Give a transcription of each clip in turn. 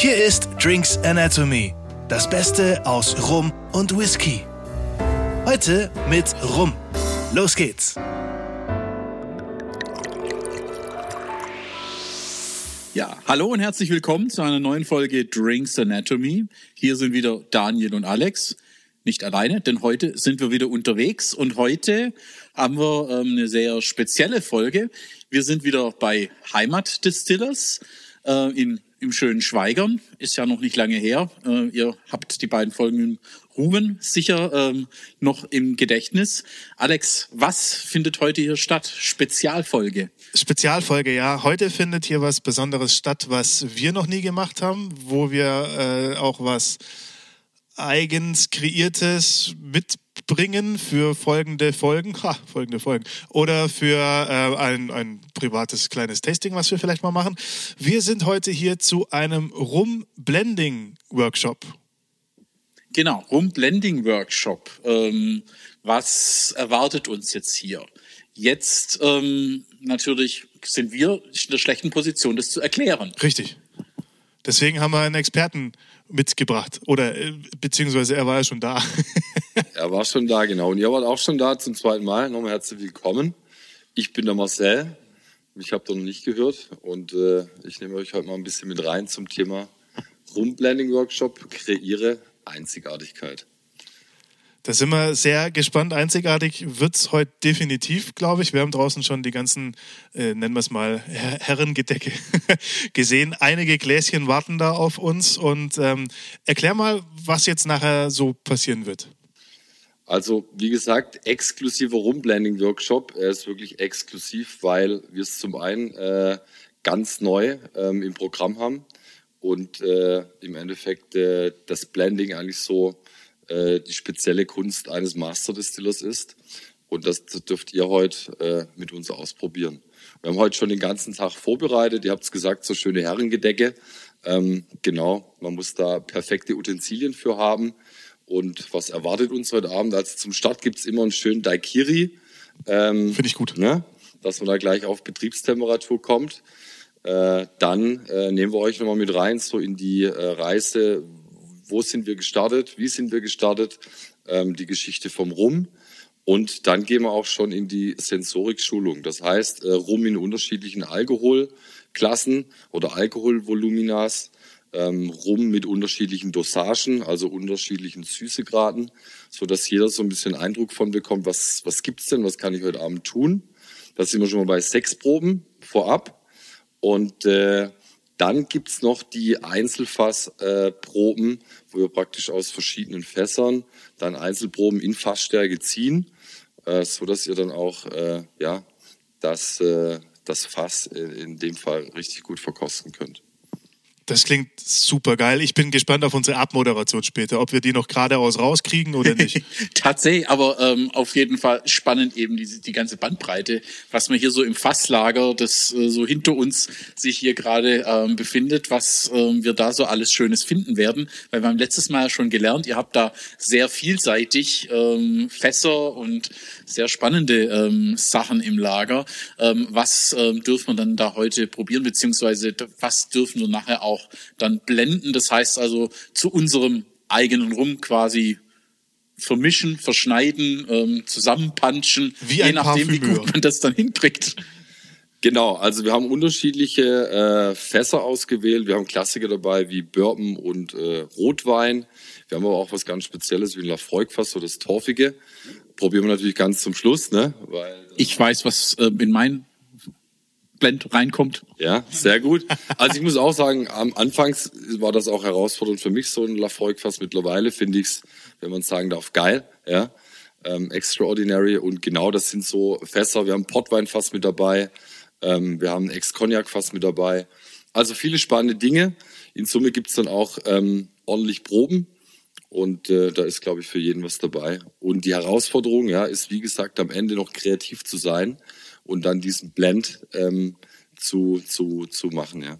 Hier ist Drinks Anatomy, das Beste aus Rum und Whisky. Heute mit Rum. Los geht's! Ja, hallo und herzlich willkommen zu einer neuen Folge Drinks Anatomy. Hier sind wieder Daniel und Alex. Nicht alleine, denn heute sind wir wieder unterwegs und heute haben wir ähm, eine sehr spezielle Folge. Wir sind wieder bei Heimat Distillers äh, in, im schönen Schweigern. Ist ja noch nicht lange her. Äh, ihr habt die beiden Folgen im Ruben sicher ähm, noch im Gedächtnis. Alex, was findet heute hier statt? Spezialfolge. Spezialfolge, ja. Heute findet hier was Besonderes statt, was wir noch nie gemacht haben, wo wir äh, auch was eigens kreiertes mitbringen für folgende Folgen, ha, folgende Folgen, oder für äh, ein, ein privates kleines Tasting, was wir vielleicht mal machen. Wir sind heute hier zu einem Rum-Blending-Workshop. Genau, Rum-Blending-Workshop. Ähm, was erwartet uns jetzt hier? Jetzt ähm, natürlich sind wir in der schlechten Position, das zu erklären. Richtig. Deswegen haben wir einen Experten mitgebracht. Oder äh, beziehungsweise er war ja schon da. er war schon da, genau. Und ihr wart auch schon da zum zweiten Mal. Nochmal herzlich willkommen. Ich bin der Marcel. Ich habe da noch nicht gehört. Und äh, ich nehme euch heute mal ein bisschen mit rein zum Thema Rumblending Workshop. Kreiere Einzigartigkeit. Da sind wir sehr gespannt. Einzigartig wird es heute definitiv, glaube ich. Wir haben draußen schon die ganzen, äh, nennen wir es mal, Her Herrengedecke gesehen. Einige Gläschen warten da auf uns. Und ähm, erklär mal, was jetzt nachher so passieren wird. Also, wie gesagt, exklusiver Rumblending-Workshop. Er ist wirklich exklusiv, weil wir es zum einen äh, ganz neu ähm, im Programm haben und äh, im Endeffekt äh, das Blending eigentlich so äh, die spezielle Kunst eines Master Distillers ist. Und das, das dürft ihr heute äh, mit uns ausprobieren. Wir haben heute schon den ganzen Tag vorbereitet. Ihr habt es gesagt, so schöne Herrengedecke. Ähm, genau, man muss da perfekte Utensilien für haben. Und was erwartet uns heute Abend? Also zum Start gibt's immer einen schönen Daikiri. Ähm, Finde ich gut. Ne? Dass man da gleich auf Betriebstemperatur kommt. Äh, dann äh, nehmen wir euch nochmal mit rein, so in die äh, Reise, wo sind wir gestartet, wie sind wir gestartet, ähm, die Geschichte vom Rum. Und dann gehen wir auch schon in die Sensorik-Schulung. Das heißt, äh, Rum in unterschiedlichen Alkoholklassen oder Alkoholvoluminas, ähm, Rum mit unterschiedlichen Dosagen, also unterschiedlichen Süßegraden, so dass jeder so ein bisschen Eindruck von bekommt, was, was gibt's denn, was kann ich heute Abend tun. Da sind wir schon mal bei sechs Proben vorab. Und äh, dann gibt's noch die Einzelfassproben, äh, wo wir praktisch aus verschiedenen Fässern dann Einzelproben in Fassstärke ziehen, äh, so ihr dann auch äh, ja das, äh, das Fass in, in dem Fall richtig gut verkosten könnt. Das klingt super geil. Ich bin gespannt auf unsere Abmoderation später, ob wir die noch geradeaus rauskriegen oder nicht. Tatsächlich, aber ähm, auf jeden Fall spannend eben die, die ganze Bandbreite, was man hier so im Fasslager, das äh, so hinter uns sich hier gerade ähm, befindet, was ähm, wir da so alles Schönes finden werden. Weil wir haben letztes Mal schon gelernt, ihr habt da sehr vielseitig ähm, Fässer und sehr spannende ähm, Sachen im Lager. Ähm, was ähm, dürfen wir dann da heute probieren, beziehungsweise was dürfen wir nachher auch auch dann blenden. Das heißt also zu unserem eigenen Rum quasi vermischen, verschneiden, ähm, zusammenpanschen, wie je nachdem, Parfümeur. wie gut man das dann hinkriegt. Genau, also wir haben unterschiedliche äh, Fässer ausgewählt. Wir haben Klassiker dabei wie Bourbon und äh, Rotwein. Wir haben aber auch was ganz Spezielles wie ein Lafroig-Fass, so das Torfige. Probieren wir natürlich ganz zum Schluss, ne? Weil, ich weiß, was äh, in mein Blend reinkommt. Ja, sehr gut. Also ich muss auch sagen, am Anfangs war das auch herausfordernd für mich, so ein Lafroig fast mittlerweile finde ich's, wenn man sagen darf, geil, ja. Ähm, extraordinary und genau das sind so Fässer. Wir haben Portweinfass mit dabei, ähm, wir haben Ex-Cognac-Fass mit dabei. Also viele spannende Dinge. In Summe gibt's dann auch ähm, ordentlich Proben und äh, da ist, glaube ich, für jeden was dabei. Und die Herausforderung, ja, ist wie gesagt am Ende noch kreativ zu sein und dann diesen Blend ähm, zu, zu, zu machen, ja.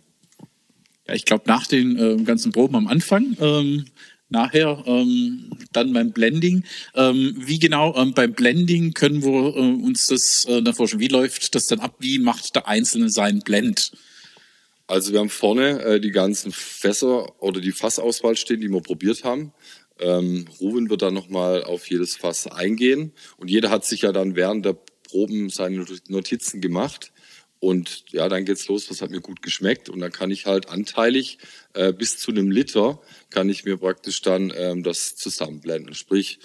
Ja, ich glaube, nach den äh, ganzen Proben am Anfang, ähm, nachher ähm, dann beim Blending. Ähm, wie genau ähm, beim Blending können wir äh, uns das äh, dann vorstellen? Wie läuft das dann ab? Wie macht der Einzelne seinen Blend? Also wir haben vorne äh, die ganzen Fässer oder die Fassauswahl stehen, die wir probiert haben. Ähm, Ruben wird dann nochmal auf jedes Fass eingehen und jeder hat sich ja dann während der Proben seine Notizen gemacht. Und ja, dann geht's los, was hat mir gut geschmeckt. Und dann kann ich halt anteilig äh, bis zu einem Liter kann ich mir praktisch dann ähm, das zusammenblenden. Sprich,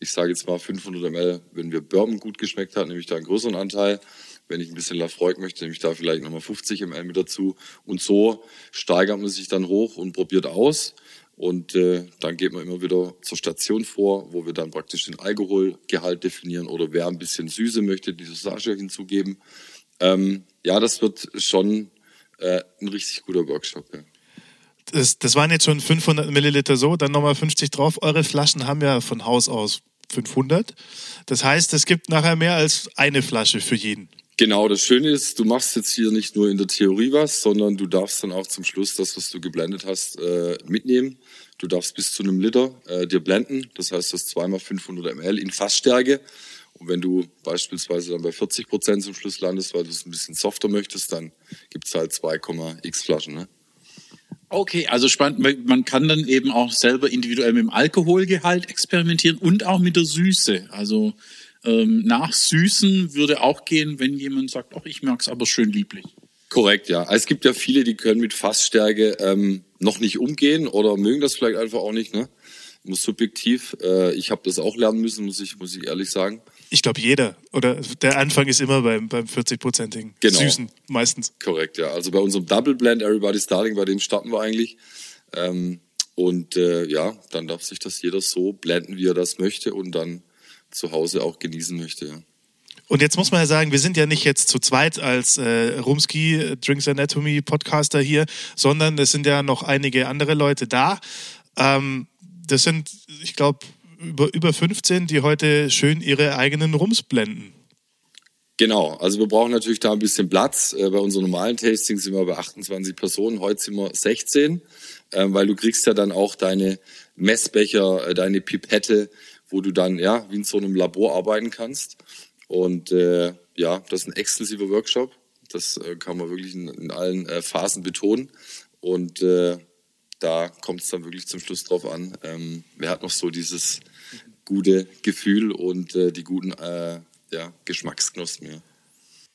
ich sage jetzt mal 500 ml, wenn mir Bourbon gut geschmeckt hat, nehme ich da einen größeren Anteil. Wenn ich ein bisschen Lafroig möchte, nehme ich da vielleicht nochmal 50 ml mit dazu. Und so steigert man sich dann hoch und probiert aus. Und äh, dann geht man immer wieder zur Station vor, wo wir dann praktisch den Alkoholgehalt definieren oder wer ein bisschen Süße möchte, die Dosage hinzugeben. Ähm, ja, das wird schon äh, ein richtig guter Workshop. Ja. Das, das waren jetzt schon 500 Milliliter so, dann nochmal 50 drauf. Eure Flaschen haben ja von Haus aus 500. Das heißt, es gibt nachher mehr als eine Flasche für jeden. Genau, das Schöne ist, du machst jetzt hier nicht nur in der Theorie was, sondern du darfst dann auch zum Schluss das, was du geblendet hast, äh, mitnehmen. Du darfst bis zu einem Liter äh, dir blenden. Das heißt, das zweimal 500 ml in Fassstärke. Und wenn du beispielsweise dann bei 40 Prozent zum Schluss landest, weil du es ein bisschen softer möchtest, dann gibt's halt 2,x Flaschen. Ne? Okay, also spannend. Man kann dann eben auch selber individuell mit dem Alkoholgehalt experimentieren und auch mit der Süße. Also ähm, nach Süßen würde auch gehen, wenn jemand sagt, ach, ich mag's aber schön lieblich. Korrekt, ja. Es gibt ja viele, die können mit Fassstärke ähm, noch nicht umgehen oder mögen das vielleicht einfach auch nicht. Ne? Muss subjektiv. Äh, ich habe das auch lernen müssen, muss ich, muss ich ehrlich sagen. Ich glaube, jeder. Oder der Anfang ist immer beim, beim 40-prozentigen. Genau. Süßen, meistens. Korrekt, ja. Also bei unserem Double Blend Everybody Starting, bei dem starten wir eigentlich. Ähm, und äh, ja, dann darf sich das jeder so blenden, wie er das möchte und dann zu Hause auch genießen möchte. Ja. Und jetzt muss man ja sagen, wir sind ja nicht jetzt zu zweit als äh, Rumski Drinks Anatomy Podcaster hier, sondern es sind ja noch einige andere Leute da. Ähm, das sind, ich glaube, über, über 15, die heute schön ihre eigenen Rums blenden. Genau, also wir brauchen natürlich da ein bisschen Platz. Äh, bei unseren normalen Tastings sind wir bei 28 Personen, heute sind wir 16, äh, weil du kriegst ja dann auch deine Messbecher, äh, deine Pipette, wo du dann ja wie in so einem Labor arbeiten kannst. Und äh, ja, das ist ein exklusiver Workshop. Das äh, kann man wirklich in, in allen äh, Phasen betonen. Und äh, da kommt es dann wirklich zum Schluss drauf an, ähm, wer hat noch so dieses gute Gefühl und äh, die guten äh, ja, Geschmacksknospen. Ja.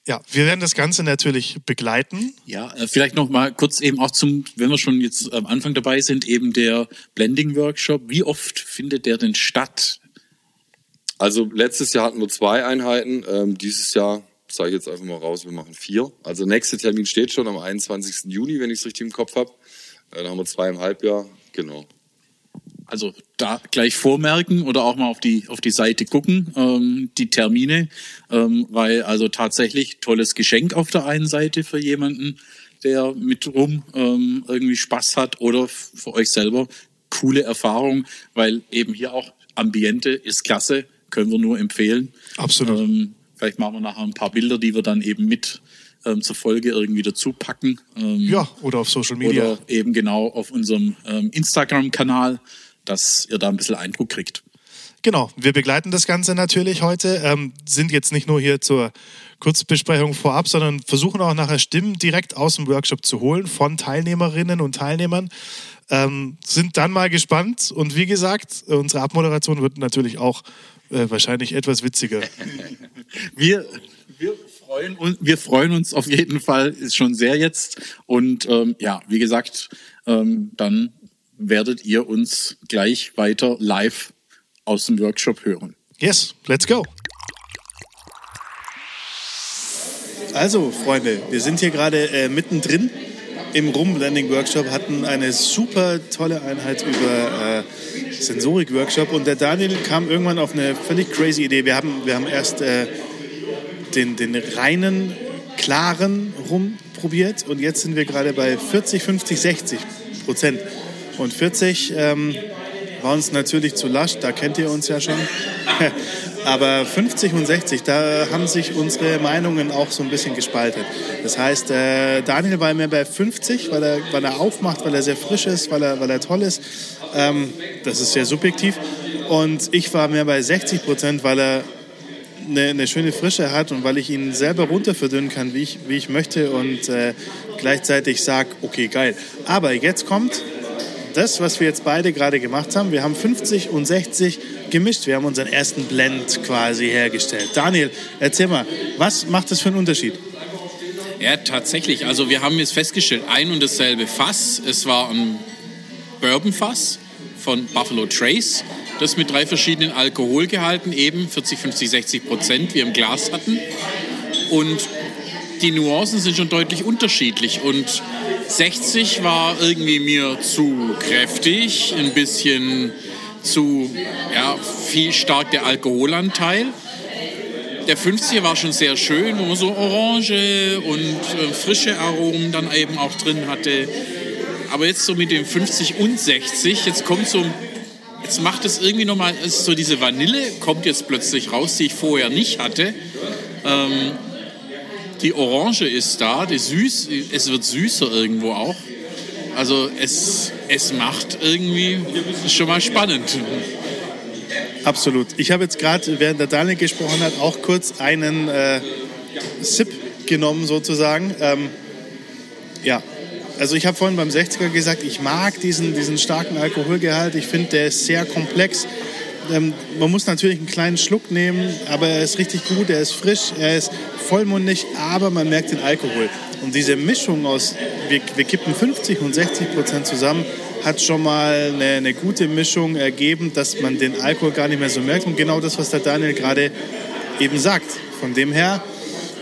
Ja, wir werden das Ganze natürlich begleiten. Ja, äh, vielleicht noch mal kurz eben auch zum, wenn wir schon jetzt am Anfang dabei sind, eben der Blending Workshop. Wie oft findet der denn statt? Also letztes Jahr hatten wir zwei Einheiten, ähm, dieses Jahr sage ich jetzt einfach mal raus, wir machen vier. Also nächster Termin steht schon am 21. Juni, wenn ich es richtig im Kopf habe. Äh, dann haben wir zweieinhalb Jahr, genau. Also da gleich vormerken oder auch mal auf die auf die Seite gucken, ähm, die Termine, ähm, weil also tatsächlich tolles Geschenk auf der einen Seite für jemanden, der mit rum ähm, irgendwie Spaß hat oder für euch selber coole Erfahrung, weil eben hier auch Ambiente ist klasse, können wir nur empfehlen. Absolut. Ähm, vielleicht machen wir nachher ein paar Bilder, die wir dann eben mit ähm, zur Folge irgendwie dazu packen. Ähm, Ja, oder auf Social Media. Oder eben genau auf unserem ähm, Instagram-Kanal, dass ihr da ein bisschen Eindruck kriegt. Genau, wir begleiten das Ganze natürlich heute, ähm, sind jetzt nicht nur hier zur Kurzbesprechung vorab, sondern versuchen auch nachher Stimmen direkt aus dem Workshop zu holen von Teilnehmerinnen und Teilnehmern. Ähm, sind dann mal gespannt und wie gesagt, unsere Abmoderation wird natürlich auch äh, wahrscheinlich etwas witziger. Wir, wir, freuen uns, wir freuen uns auf jeden Fall, ist schon sehr jetzt. Und ähm, ja, wie gesagt, ähm, dann werdet ihr uns gleich weiter live aus dem Workshop hören. Yes, let's go. Also, Freunde, wir sind hier gerade äh, mittendrin im Rumblending-Workshop, hatten eine super tolle Einheit über äh, Sensorik-Workshop und der Daniel kam irgendwann auf eine völlig crazy Idee. Wir haben, wir haben erst äh, den, den reinen, klaren Rum probiert und jetzt sind wir gerade bei 40, 50, 60 Prozent. Und 40 ähm, war uns natürlich zu lasch, da kennt ihr uns ja schon. Aber 50 und 60, da haben sich unsere Meinungen auch so ein bisschen gespalten. Das heißt, äh, Daniel war mehr bei 50, weil er, weil er aufmacht, weil er sehr frisch ist, weil er, weil er toll ist. Ähm, das ist sehr subjektiv. Und ich war mehr bei 60 Prozent, weil er eine, eine schöne Frische hat und weil ich ihn selber runterverdünnen kann, wie ich, wie ich möchte und äh, gleichzeitig sage, okay, geil. Aber jetzt kommt das, was wir jetzt beide gerade gemacht haben. Wir haben 50 und 60 gemischt. Wir haben unseren ersten Blend quasi hergestellt. Daniel, erzähl mal, was macht das für einen Unterschied? Ja, tatsächlich. Also wir haben jetzt festgestellt, ein und dasselbe Fass. Es war ein Bourbon-Fass von Buffalo Trace, das mit drei verschiedenen Alkoholgehalten eben 40, 50, 60 Prozent wir im Glas hatten. Und die Nuancen sind schon deutlich unterschiedlich. Und 60 war irgendwie mir zu kräftig, ein bisschen zu ja, viel stark der Alkoholanteil. Der 50er war schon sehr schön, wo man so Orange und äh, frische Aromen dann eben auch drin hatte. Aber jetzt so mit dem 50 und 60, jetzt kommt so, jetzt macht es irgendwie nochmal, so diese Vanille kommt jetzt plötzlich raus, die ich vorher nicht hatte. Ähm, die Orange ist da, die süß, es wird süßer irgendwo auch. Also es, es macht irgendwie schon mal spannend. Absolut. Ich habe jetzt gerade, während der Daniel gesprochen hat, auch kurz einen äh, Sip genommen sozusagen. Ähm, ja, also ich habe vorhin beim 60er gesagt, ich mag diesen, diesen starken Alkoholgehalt. Ich finde, der ist sehr komplex. Ähm, man muss natürlich einen kleinen Schluck nehmen, aber er ist richtig gut, er ist frisch, er ist vollmundig, aber man merkt den Alkohol. Und diese Mischung aus, wir, wir kippen 50 und 60 Prozent zusammen, hat schon mal eine, eine, gute Mischung ergeben, dass man den Alkohol gar nicht mehr so merkt. Und genau das, was der Daniel gerade eben sagt. Von dem her,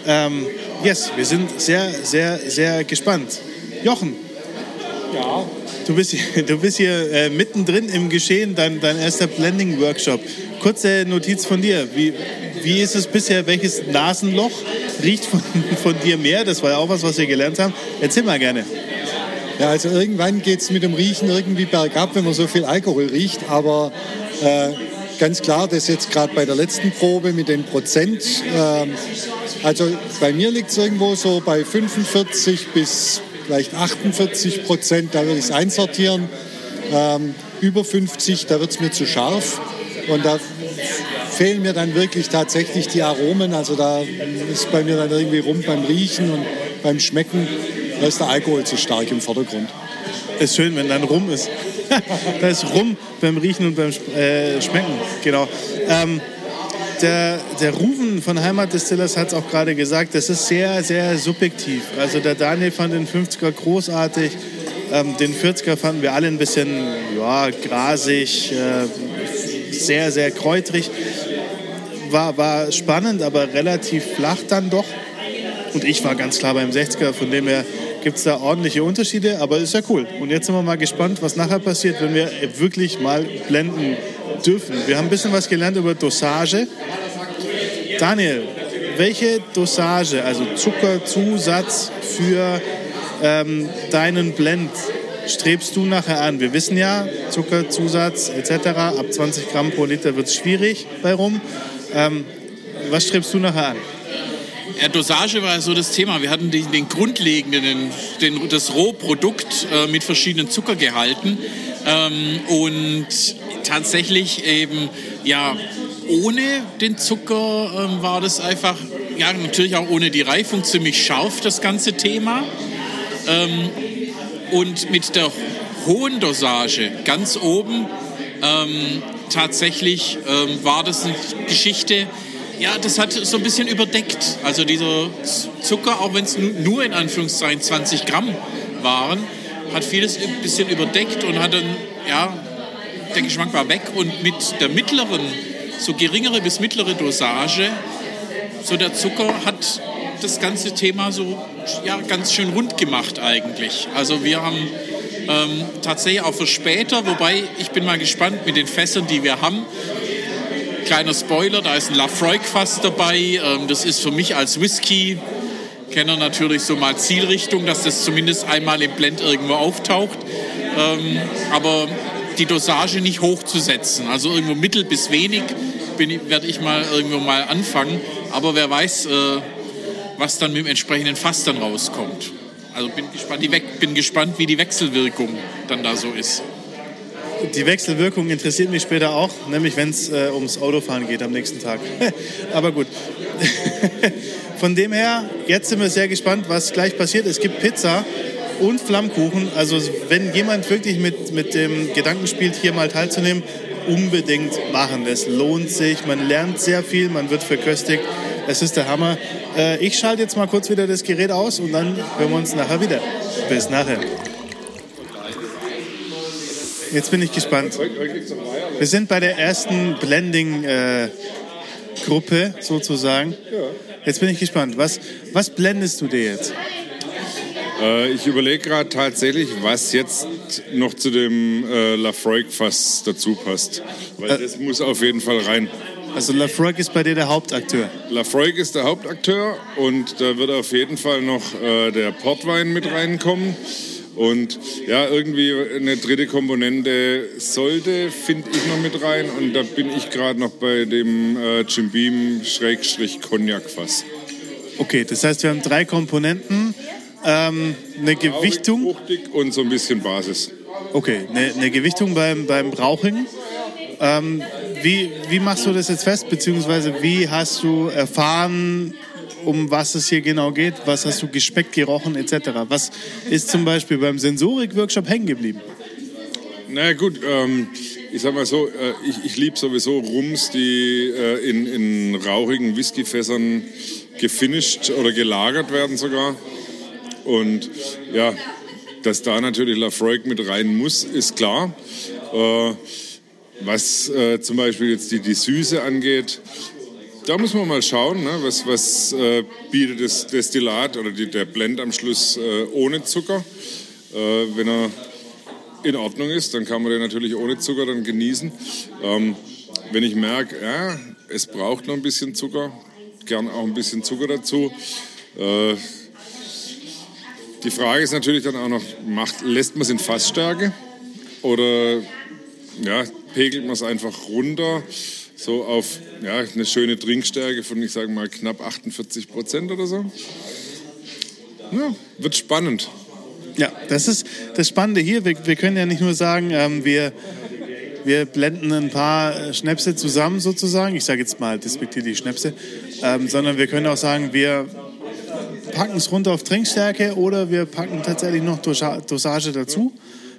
ähm, yes, wir sind sehr, sehr, sehr gespannt. Jochen. Ja. Du bist hier, du bist hier äh, mittendrin im Geschehen, dein, dein erster Blending-Workshop. Kurze Notiz von dir. Wie, wie ist es bisher? Welches Nasenloch riecht von, von dir mehr? Das war ja auch was, was wir gelernt haben. Erzähl mal gerne. Ja, also irgendwann geht es mit dem Riechen irgendwie bergab, wenn man so viel Alkohol riecht. Aber äh, ganz klar, das jetzt gerade bei der letzten Probe mit den Prozent. Äh, also bei mir liegt es irgendwo so bei 45 bis vielleicht 48 Prozent, da würde ich es einsortieren. Ähm, über 50, da wird es mir zu scharf. Und da fehlen mir dann wirklich tatsächlich die Aromen. Also da ist bei mir dann irgendwie rum beim Riechen und beim Schmecken. Da ist der Alkohol zu stark im Vordergrund. Ist schön, wenn dann rum ist. da ist rum beim Riechen und beim äh, Schmecken. Genau. Ähm, der, der Rufen von Heimat Distillers hat es auch gerade gesagt, das ist sehr, sehr subjektiv. Also der Daniel fand den 50er großartig, ähm, den 40er fanden wir alle ein bisschen ja, grasig, äh, sehr, sehr kräutrig. War, war spannend, aber relativ flach dann doch. Und ich war ganz klar beim 60er, von dem her gibt es da ordentliche Unterschiede, aber ist ja cool. Und jetzt sind wir mal gespannt, was nachher passiert, wenn wir wirklich mal blenden dürfen. Wir haben ein bisschen was gelernt über Dosage. Daniel, welche Dosage, also Zuckerzusatz für ähm, deinen Blend strebst du nachher an? Wir wissen ja, Zuckerzusatz etc. ab 20 Gramm pro Liter wird es schwierig bei rum. Ähm, was strebst du nachher an? Ja, Dosage war so das Thema. Wir hatten den, den grundlegenden, den, das Rohprodukt äh, mit verschiedenen Zuckergehalten ähm, und tatsächlich eben ja ohne den Zucker ähm, war das einfach ja natürlich auch ohne die Reifung ziemlich scharf das ganze Thema ähm, und mit der hohen Dosage ganz oben ähm, tatsächlich ähm, war das eine Geschichte ja, das hat so ein bisschen überdeckt. Also dieser Zucker, auch wenn es nur in Anführungszeichen 20 Gramm waren, hat vieles ein bisschen überdeckt und hat dann, ja, der Geschmack war weg. Und mit der mittleren, so geringere bis mittlere Dosage, so der Zucker hat das ganze Thema so ja, ganz schön rund gemacht eigentlich. Also wir haben ähm, tatsächlich auch für später, wobei ich bin mal gespannt mit den Fässern, die wir haben, Kleiner Spoiler, da ist ein Lafroig-Fass dabei. Ähm, das ist für mich als Whisky-Kenner natürlich so mal Zielrichtung, dass das zumindest einmal im Blend irgendwo auftaucht. Ähm, aber die Dosage nicht hochzusetzen. Also irgendwo mittel bis wenig werde ich mal irgendwo mal anfangen. Aber wer weiß, äh, was dann mit dem entsprechenden Fass dann rauskommt. Also bin gespannt, die bin gespannt, wie die Wechselwirkung dann da so ist. die Wechselwirkung interessiert mich später auch, nämlich wenn es äh, ums Autofahren geht am nächsten Tag. Aber gut. Von dem her, jetzt sind wir sehr gespannt, was gleich passiert. Es gibt Pizza und Flammkuchen. Also wenn jemand wirklich mit, mit dem Gedanken spielt, hier mal teilzunehmen, unbedingt machen. Es lohnt sich, man lernt sehr viel, man wird verköstigt. Es ist der Hammer. Äh, ich schalte jetzt mal kurz wieder das Gerät aus und dann hören wir uns nachher wieder. Bis nachher. Jetzt bin ich gespannt. Wir sind bei der ersten Blending-Gruppe äh, sozusagen. Jetzt bin ich gespannt. Was, was blendest du dir jetzt? Äh, ich überlege gerade tatsächlich, was jetzt noch zu dem äh, Lafroig-Fass dazu passt. Weil äh, das muss auf jeden Fall rein. Also Lafroig ist bei dir der Hauptakteur? Lafroig ist der Hauptakteur und da wird auf jeden Fall noch äh, der Portwein mit reinkommen. Und ja, irgendwie eine dritte Komponente sollte, finde ich noch mit rein. Und da bin ich gerade noch bei dem äh, Jim Beam Schrägstrich Cognac Fass. Okay, das heißt, wir haben drei Komponenten. Ähm, eine Gewichtung. Fruchtig und so ein bisschen Basis. Okay, eine, eine Gewichtung beim, beim Rauchigen. Ähm, wie, wie machst du das jetzt fest, beziehungsweise wie hast du erfahren, um was es hier genau geht? Was hast du gespeckt, gerochen etc.? Was ist zum Beispiel beim Sensorik-Workshop hängen geblieben? Na gut, ähm, ich sag mal so, äh, ich, ich liebe sowieso Rums, die äh, in, in rauchigen Whiskyfässern gefinisht oder gelagert werden sogar. Und ja, dass da natürlich Lafroig mit rein muss, ist klar. Äh, was äh, zum Beispiel jetzt die, die Süße angeht, da muss man mal schauen, ne? was, was äh, bietet das Destillat oder die, der Blend am Schluss äh, ohne Zucker. Äh, wenn er in Ordnung ist, dann kann man den natürlich ohne Zucker dann genießen. Ähm, wenn ich merke, ja, es braucht noch ein bisschen Zucker, gern auch ein bisschen Zucker dazu. Äh, die Frage ist natürlich dann auch noch, macht, lässt man es in Fassstärke oder ja, pegelt man es einfach runter? so auf ja, eine schöne Trinkstärke von, ich sage mal, knapp 48 Prozent oder so. Ja, wird spannend. Ja, das ist das Spannende hier. Wir, wir können ja nicht nur sagen, ähm, wir, wir blenden ein paar Schnäpse zusammen sozusagen. Ich sage jetzt mal die Schnäpse. Ähm, sondern wir können auch sagen, wir packen es runter auf Trinkstärke oder wir packen tatsächlich noch Dosage dazu.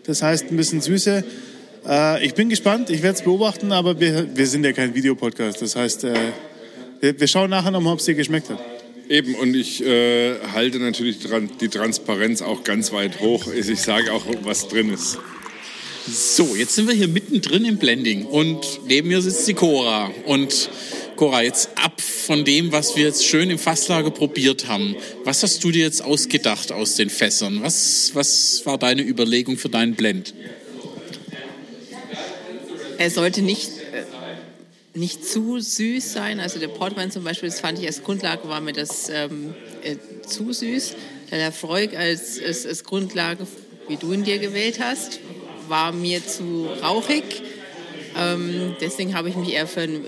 Das heißt, ein bisschen Süße äh, ich bin gespannt, ich werde es beobachten, aber wir, wir sind ja kein Videopodcast. Das heißt, äh, wir, wir, schauen nachher nochmal, ob es dir geschmeckt hat. Eben, und ich äh, halte natürlich die Transparenz auch ganz weit hoch. Ich sage auch, was drin ist. So, jetzt sind wir hier mittendrin im Blending und neben mir sitzt die Cora. Und Cora, jetzt ab von dem, was wir jetzt schön im Fasslager probiert haben. Was hast du dir jetzt ausgedacht aus den Fässern? Was, was war deine Überlegung für deinen Blend? Er sollte nicht, äh, nicht zu süß sein. Also der Portwein zum Beispiel, das fand ich als Grundlage, war mir das ähm, äh, zu süß. Der Freud als, als, als Grundlage, wie du ihn dir gewählt hast, war mir zu rauchig. Ähm, deswegen habe ich mich eher für ein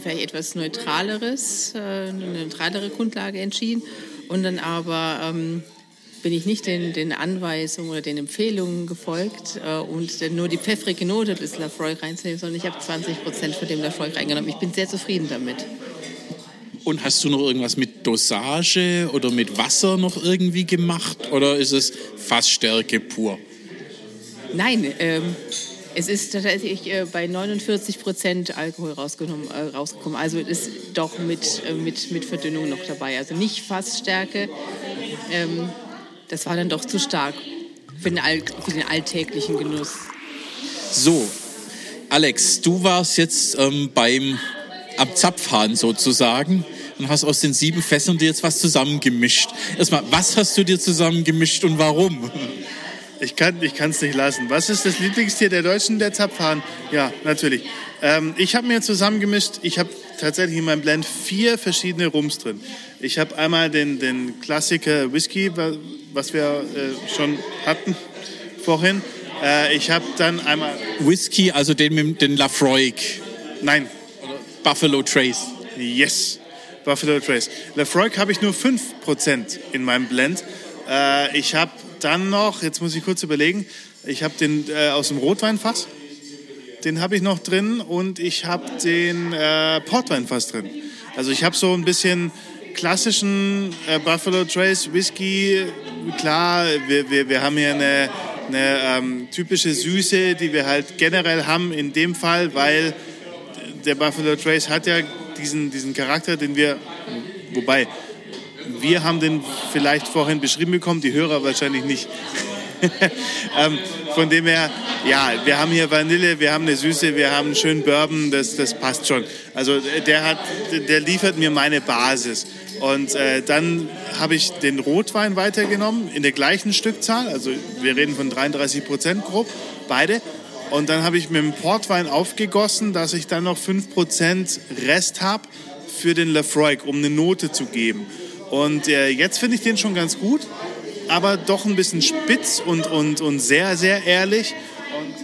vielleicht etwas neutraleres, äh, eine neutralere Grundlage entschieden. Und dann aber ähm, bin ich nicht den, den Anweisungen oder den Empfehlungen gefolgt äh, und nur die pfeffrige Note des Lafroy reinzunehmen, sondern ich habe 20 Prozent von dem Lafroy reingenommen. Ich bin sehr zufrieden damit. Und hast du noch irgendwas mit Dosage oder mit Wasser noch irgendwie gemacht oder ist es Fassstärke pur? Nein, ähm, es ist tatsächlich äh, bei 49 Prozent Alkohol rausgenommen, äh, rausgekommen. Also ist doch mit, äh, mit, mit Verdünnung noch dabei. Also nicht Fassstärke. Ähm, das war dann doch zu stark für den, für den alltäglichen Genuss. So, Alex, du warst jetzt ähm, beim am Zapfhahn sozusagen und hast aus den sieben Fässern dir jetzt was zusammengemischt. Erstmal, was hast du dir zusammengemischt und warum? Ich kann es nicht lassen. Was ist das Lieblingstier der Deutschen, der Zapfhahn? Ja, natürlich. Ähm, ich habe mir zusammengemischt, ich habe tatsächlich in meinem Blend vier verschiedene Rums drin. Ich habe einmal den, den Klassiker Whisky, was wir äh, schon hatten vorhin. Äh, ich habe dann einmal... Whisky, also den mit den Lafroig? Nein. Oder Buffalo Trace? Yes, Buffalo Trace. Lafroig habe ich nur 5% in meinem Blend. Äh, ich habe dann noch, jetzt muss ich kurz überlegen, ich habe den äh, aus dem Rotweinfass den habe ich noch drin und ich habe den äh, Portwein fast drin. Also ich habe so ein bisschen klassischen äh, Buffalo Trace Whisky. Klar, wir, wir, wir haben hier eine, eine ähm, typische Süße, die wir halt generell haben in dem Fall, weil der Buffalo Trace hat ja diesen, diesen Charakter, den wir, wobei, wir haben den vielleicht vorhin beschrieben bekommen, die Hörer wahrscheinlich nicht. ähm, von dem her, ja, wir haben hier Vanille, wir haben eine Süße, wir haben einen schönen Bourbon, das, das passt schon. Also der, hat, der liefert mir meine Basis. Und äh, dann habe ich den Rotwein weitergenommen in der gleichen Stückzahl. Also wir reden von 33 Prozent grob, beide. Und dann habe ich mit dem Portwein aufgegossen, dass ich dann noch 5 Prozent Rest habe für den Lafroig, um eine Note zu geben. Und äh, jetzt finde ich den schon ganz gut, aber doch ein bisschen spitz und, und, und sehr, sehr ehrlich.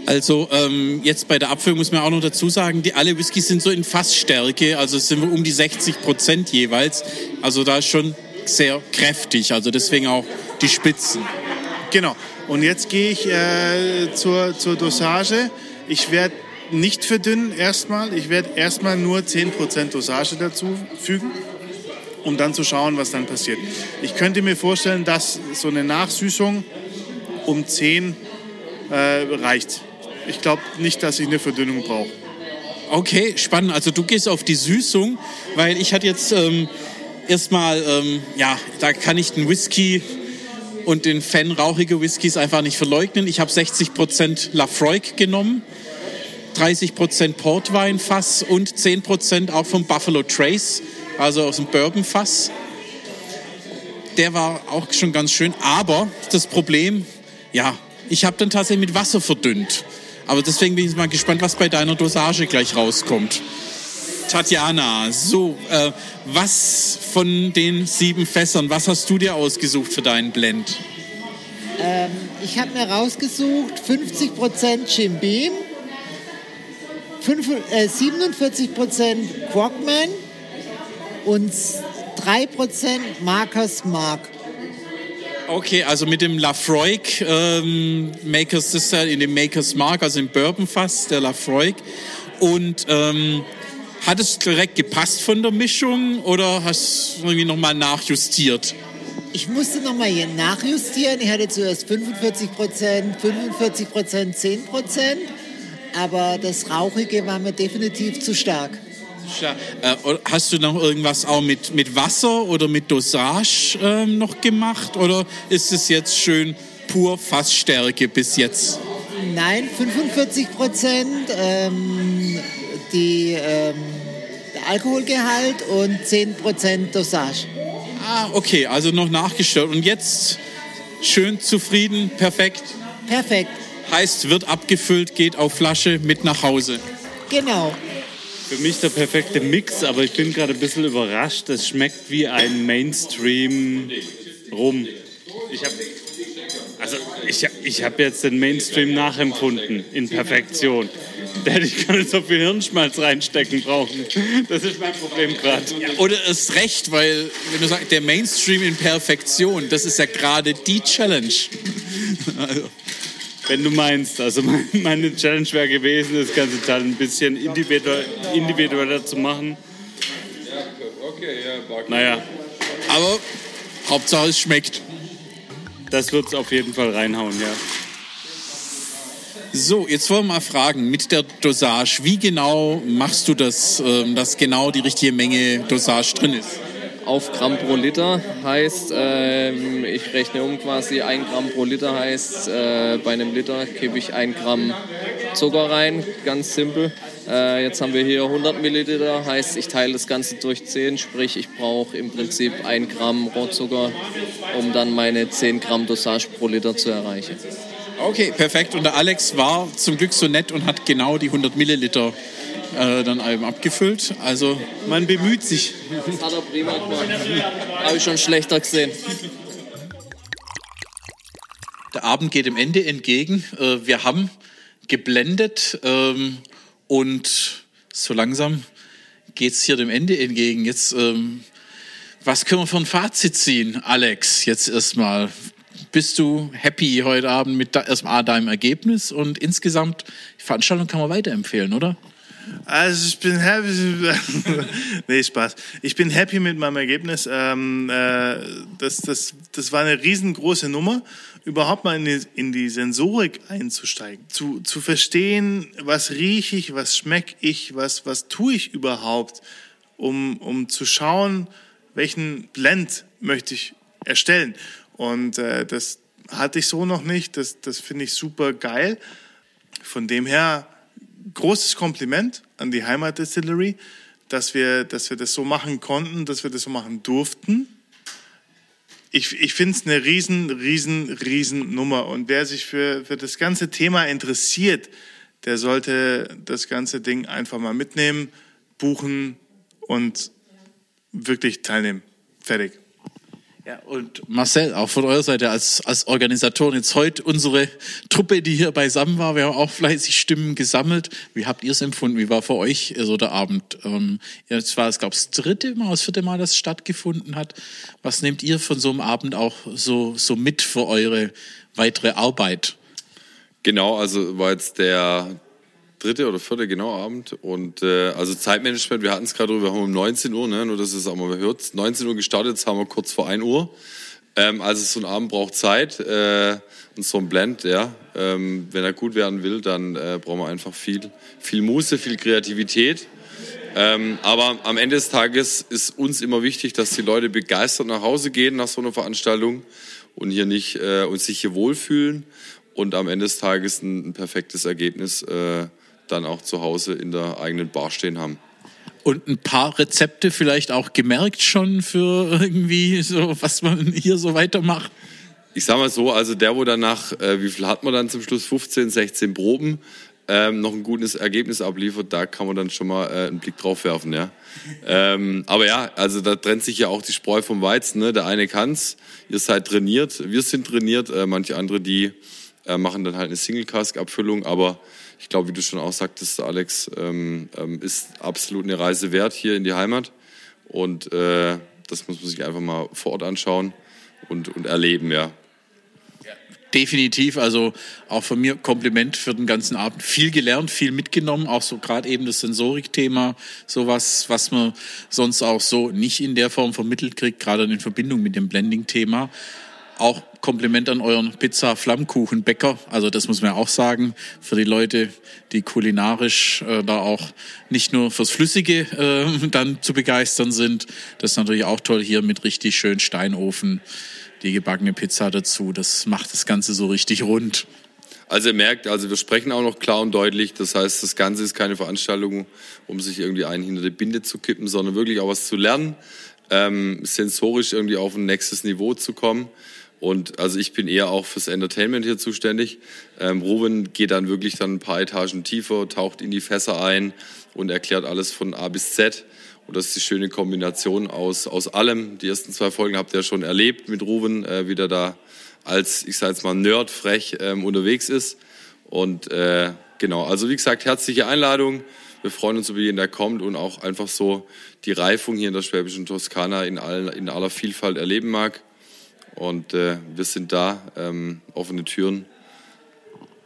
Also ähm, jetzt bei der Abfüllung muss man auch noch dazu sagen, die alle Whiskys sind so in Fassstärke, also sind wir um die 60 Prozent jeweils. Also da ist schon sehr kräftig, also deswegen auch die Spitzen. Genau. Und jetzt gehe ich äh, zur, zur Dosage. Ich werde nicht verdünnen erstmal. Ich werde erstmal nur 10% Dosage dazu fügen, um dann zu schauen, was dann passiert. Ich könnte mir vorstellen, dass so eine Nachsüßung um 10 äh, reicht. Ich glaube nicht, dass ich eine Verdünnung brauche. Okay, spannend. Also du gehst auf die Süßung, weil ich hatte jetzt ähm, erstmal, ähm, ja, da kann ich den Whisky und den Fan rauchige Whiskys einfach nicht verleugnen. Ich habe 60% Lafroig genommen, 30% Portweinfass und 10% auch vom Buffalo Trace, also aus dem Bourbon-Fass. Der war auch schon ganz schön, aber das Problem, ja, ich habe dann tatsächlich mit Wasser verdünnt. Aber deswegen bin ich mal gespannt, was bei deiner Dosage gleich rauskommt. Tatjana, so, äh, was von den sieben Fässern, was hast du dir ausgesucht für deinen Blend? Ähm, ich habe mir rausgesucht 50% Jim Beam, 5, äh, 47% Quackman und 3% Marcus Mark. Okay, also mit dem Lafroig ähm, Makers Sister in dem Makers Mark, also im Bourbonfass der Lafroig. Und ähm, hat es direkt gepasst von der Mischung oder hast du irgendwie nochmal nachjustiert? Ich musste nochmal hier nachjustieren. Ich hatte zuerst 45 Prozent, 45 Prozent, 10 Prozent. Aber das Rauchige war mir definitiv zu stark. Äh, hast du noch irgendwas auch mit, mit Wasser oder mit Dosage äh, noch gemacht? Oder ist es jetzt schön pur Fassstärke bis jetzt? Nein, 45 Prozent ähm, die, ähm, der Alkoholgehalt und 10 Prozent Dosage. Ah, okay, also noch nachgestellt. Und jetzt schön zufrieden, perfekt? Perfekt. Heißt, wird abgefüllt, geht auf Flasche mit nach Hause. Genau. Für mich der perfekte Mix, aber ich bin gerade ein bisschen überrascht. Es schmeckt wie ein Mainstream rum. Ich habe also ich, ich habe jetzt den Mainstream nachempfunden in Perfektion. Da hätte ich gar nicht so viel Hirnschmalz reinstecken brauchen. Das ist mein Problem gerade. Ja, oder ist recht, weil wenn du sagst, der Mainstream in Perfektion, das ist ja gerade die Challenge. Also. Wenn du meinst, also meine Challenge wäre gewesen, das ganze Teil ein bisschen individueller zu machen. Naja. Aber Hauptsache es schmeckt. Das wird es auf jeden Fall reinhauen, ja. So, jetzt wollen wir mal fragen, mit der Dosage, wie genau machst du das, ähm, dass genau die richtige Menge Dosage drin ist? Auf Gramm pro Liter heißt, ähm, ich rechne um quasi ein Gramm pro Liter heißt, äh, bei einem Liter gebe ich ein Gramm Zucker rein, ganz simpel. Äh, jetzt haben wir hier 100 Milliliter, heißt ich teile das Ganze durch 10, sprich ich brauche im Prinzip ein Gramm Rohrzucker, um dann meine 10 Gramm Dosage pro Liter zu erreichen. Okay, perfekt. Und der Alex war zum Glück so nett und hat genau die 100 Milliliter äh, dann eben abgefüllt. Also man bemüht sich. Das hat er prima gemacht. Habe ich schon schlechter gesehen. Der Abend geht dem Ende entgegen. Äh, wir haben geblendet ähm, und so langsam geht es hier dem Ende entgegen. Jetzt, ähm, was können wir für ein Fazit ziehen, Alex? Jetzt erstmal. bist du happy heute Abend mit erstmal deinem Ergebnis und insgesamt die Veranstaltung kann man weiterempfehlen, oder? Also ich bin happy. nee, Spaß. Ich bin happy mit meinem Ergebnis. Ähm, äh, das, das, das war eine riesengroße Nummer, überhaupt mal in die, in die Sensorik einzusteigen. Zu, zu verstehen, was rieche ich, was schmecke ich, was, was tue ich überhaupt, um, um zu schauen, welchen Blend möchte ich erstellen. Und äh, das hatte ich so noch nicht. Das, das finde ich super geil. Von dem her großes Kompliment an die Heimatdistillery, dass wir, dass wir das so machen konnten, dass wir das so machen durften. Ich, ich finde es eine riesen, riesen, riesen Nummer. Und wer sich für, für das ganze Thema interessiert, der sollte das ganze Ding einfach mal mitnehmen, buchen und wirklich teilnehmen. Fertig. Ja, und Marcel, auch von eurer Seite als, als Organisatoren, jetzt heute unsere Truppe, die hier beisammen war, wir haben auch fleißig Stimmen gesammelt. Wie habt ihr es empfunden? Wie war für euch so der Abend? Ähm, jetzt war es, glaube ich, das dritte Mal, das vierte Mal, das stattgefunden hat. Was nehmt ihr von so einem Abend auch so, so mit für eure weitere Arbeit? Genau, also war jetzt der dritte oder vierte genau Abend und äh, also Zeitmanagement, wir hatten es gerade, wir haben um 19 Uhr, ne, nur dass es auch mal hört, 19 Uhr gestartet, jetzt haben wir kurz vor 1 Uhr. Ähm, also so ein Abend braucht Zeit äh, und so ein Blend, ja, ähm, wenn er gut werden will, dann äh, brauchen wir einfach viel, viel Muße, viel Kreativität. Ähm, aber am Ende des Tages ist uns immer wichtig, dass die Leute begeistert nach Hause gehen nach so einer Veranstaltung und hier nicht äh, und sich hier wohlfühlen und am Ende des Tages ein, ein perfektes Ergebnis äh, dann auch zu Hause in der eigenen Bar stehen haben. Und ein paar Rezepte vielleicht auch gemerkt schon für irgendwie so, was man hier so weitermacht? Ich sag mal so, also der, wo danach, äh, wie viel hat man dann zum Schluss? 15, 16 Proben, ähm, noch ein gutes Ergebnis abliefert, da kann man dann schon mal äh, einen Blick drauf werfen, ja. ähm, aber ja, also da trennt sich ja auch die Spreu vom Weizen, ne? Der eine kann's, ihr seid trainiert, wir sind trainiert, äh, manche andere, die äh, machen dann halt eine Single-Cask-Abfüllung, aber ich glaube, wie du schon auch sagtest, Alex, ähm, ähm, ist absolut eine Reise wert hier in die Heimat. Und äh, das muss man sich einfach mal vor Ort anschauen und, und erleben, ja. Definitiv, also auch von mir Kompliment für den ganzen Abend. Viel gelernt, viel mitgenommen, auch so gerade eben das Sensorikthema, sowas, was man sonst auch so nicht in der Form vermittelt kriegt, gerade in Verbindung mit dem Blending-Thema. Auch Kompliment an euren Pizza-Flammkuchenbäcker. Also das muss man auch sagen, für die Leute, die kulinarisch äh, da auch nicht nur fürs Flüssige äh, dann zu begeistern sind. Das ist natürlich auch toll hier mit richtig schön Steinofen, die gebackene Pizza dazu. Das macht das Ganze so richtig rund. Also ihr merkt, also wir sprechen auch noch klar und deutlich. Das heißt, das Ganze ist keine Veranstaltung, um sich irgendwie einen hinter die Binde zu kippen, sondern wirklich auch was zu lernen, ähm, sensorisch irgendwie auf ein nächstes Niveau zu kommen. Und also ich bin eher auch fürs Entertainment hier zuständig. Ähm, Ruben geht dann wirklich dann ein paar Etagen tiefer, taucht in die Fässer ein und erklärt alles von A bis Z. Und das ist die schöne Kombination aus, aus allem. Die ersten zwei Folgen habt ihr schon erlebt mit Ruben, äh, wie der da als, ich sage jetzt mal, Nerd frech ähm, unterwegs ist. Und äh, genau, also wie gesagt, herzliche Einladung. Wir freuen uns über jeden, der kommt und auch einfach so die Reifung hier in der schwäbischen Toskana in, allen, in aller Vielfalt erleben mag. Und äh, wir sind da, ähm, offene Türen.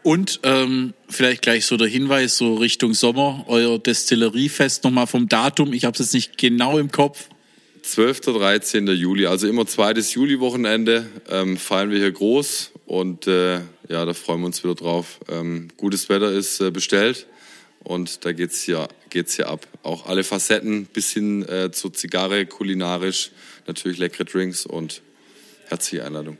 Und ähm, vielleicht gleich so der Hinweis so Richtung Sommer, euer Destilleriefest nochmal vom Datum. Ich habe es jetzt nicht genau im Kopf. 12. 13. Juli, also immer zweites Juli-Wochenende, ähm, feiern wir hier groß und äh, ja, da freuen wir uns wieder drauf. Ähm, gutes Wetter ist äh, bestellt und da geht's hier, geht's hier ab. Auch alle Facetten bis hin äh, zur Zigarre, kulinarisch, natürlich leckere Drinks und herzliche Einladung.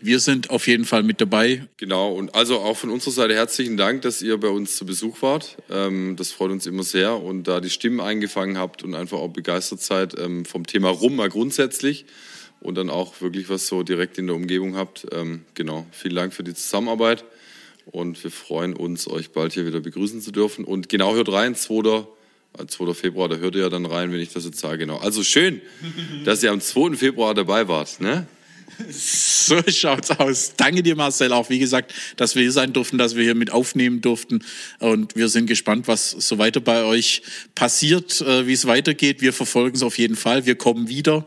Wir sind auf jeden Fall mit dabei. Genau, und also auch von unserer Seite herzlichen Dank, dass ihr bei uns zu Besuch wart. Ähm, das freut uns immer sehr und da die Stimmen eingefangen habt und einfach auch begeistert seid ähm, vom Thema Rum mal grundsätzlich und dann auch wirklich was so direkt in der Umgebung habt. Ähm, genau, vielen Dank für die Zusammenarbeit und wir freuen uns, euch bald hier wieder begrüßen zu dürfen. Und genau hört rein, 2. 2. Äh, Februar, da hört ihr ja dann rein, wenn ich das jetzt sage. Genau. Also schön, dass ihr am 2. Februar dabei wart. Ne? So schaut's aus. Danke dir, Marcel, auch wie gesagt, dass wir hier sein durften, dass wir hier mit aufnehmen durften. Und wir sind gespannt, was so weiter bei euch passiert, äh, wie es weitergeht. Wir verfolgen es auf jeden Fall. Wir kommen wieder.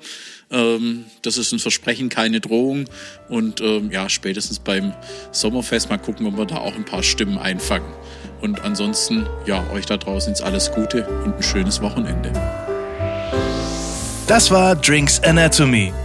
Ähm, das ist ein Versprechen, keine Drohung. Und ähm, ja, spätestens beim Sommerfest mal gucken, ob wir da auch ein paar Stimmen einfangen. Und ansonsten, ja, euch da draußen ist alles Gute und ein schönes Wochenende. Das war Drinks Anatomy.